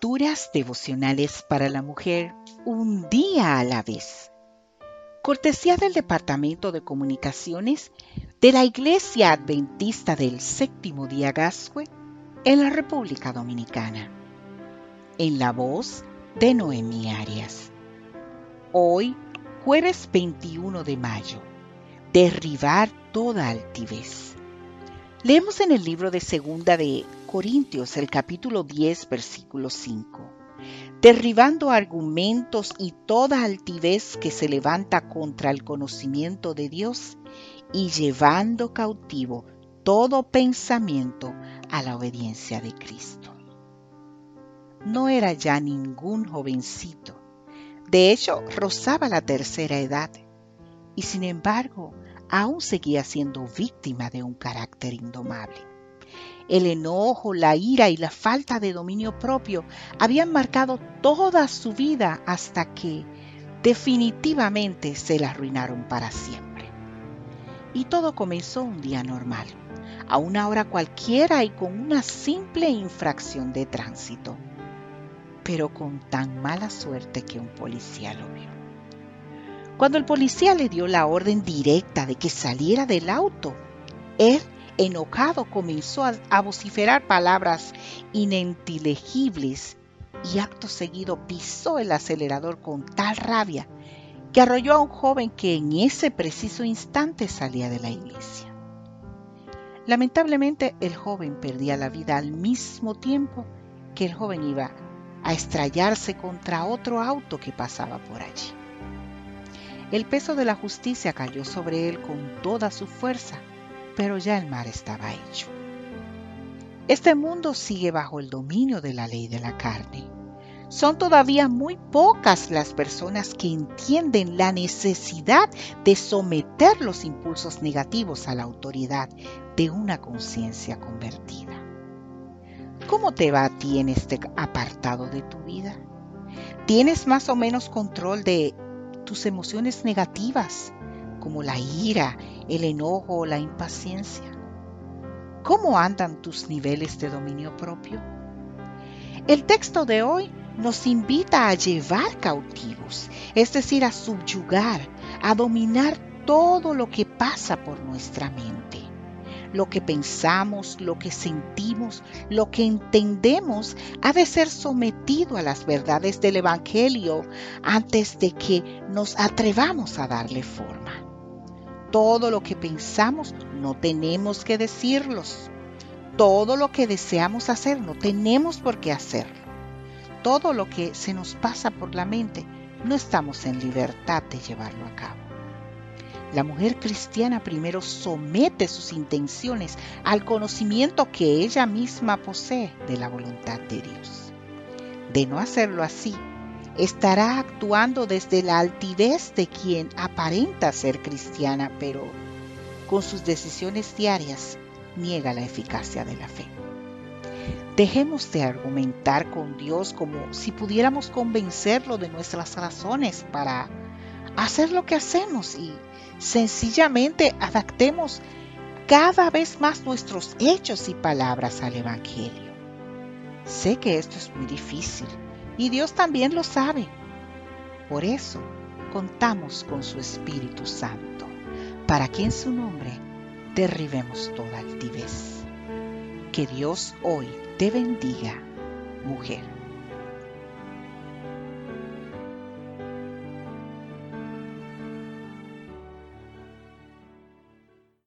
Lecturas devocionales para la mujer un día a la vez. Cortesía del Departamento de Comunicaciones de la Iglesia Adventista del Séptimo Día Gascue en la República Dominicana. En la voz de Noemí Arias. Hoy, jueves 21 de mayo. Derribar toda altivez. Leemos en el libro de Segunda de Corintios, el capítulo 10, versículo 5. Derribando argumentos y toda altivez que se levanta contra el conocimiento de Dios y llevando cautivo todo pensamiento a la obediencia de Cristo. No era ya ningún jovencito. De hecho, rozaba la tercera edad. Y sin embargo, aún seguía siendo víctima de un carácter indomable. El enojo, la ira y la falta de dominio propio habían marcado toda su vida hasta que definitivamente se la arruinaron para siempre. Y todo comenzó un día normal, a una hora cualquiera y con una simple infracción de tránsito, pero con tan mala suerte que un policía lo vio. Cuando el policía le dio la orden directa de que saliera del auto, él, enojado, comenzó a, vociferar palabras ininteligibles y acto seguido pisó el acelerador con tal rabia que arrolló a un joven que en ese preciso instante salía de la iglesia. Lamentablemente el joven perdía la vida al mismo tiempo que el joven iba a estrellarse contra otro auto que pasaba por allí. El peso de la justicia cayó sobre él con toda su fuerza, pero ya el mar estaba hecho. Este mundo sigue bajo el dominio de la ley de la carne. Son todavía muy pocas las personas que entienden la necesidad de someter los impulsos negativos a la autoridad de una conciencia convertida. ¿Cómo te va a ti en este apartado de tu vida? ¿Tienes más o menos control de tus emociones negativas, como la ira, el enojo o la impaciencia? ¿Cómo andan tus niveles de dominio propio? El texto de hoy nos invita a llevar cautivos, es decir, a subyugar, a dominar todo lo que pasa por nuestra mente lo que pensamos, lo que sentimos, lo que entendemos, ha de ser sometido a las verdades del Evangelio antes de que nos atrevamos a darle forma. Todo lo que pensamos no tenemos que decirlos. Todo lo que deseamos hacer no tenemos por qué hacerlo. Todo lo que se nos pasa por la mente no estamos en libertad de llevarlo a cabo. La mujer cristiana primero somete sus intenciones al conocimiento que ella misma posee de la voluntad de Dios. De no hacerlo así, estará actuando desde la altivez de quien aparenta ser cristiana, pero con sus decisiones diarias niega la eficacia de la fe. Dejemos de argumentar con Dios como si pudiéramos convencerlo de nuestras razones para hacer lo que hacemos y Sencillamente adaptemos cada vez más nuestros hechos y palabras al Evangelio. Sé que esto es muy difícil y Dios también lo sabe. Por eso contamos con su Espíritu Santo, para que en su nombre derribemos toda altivez. Que Dios hoy te bendiga, mujer.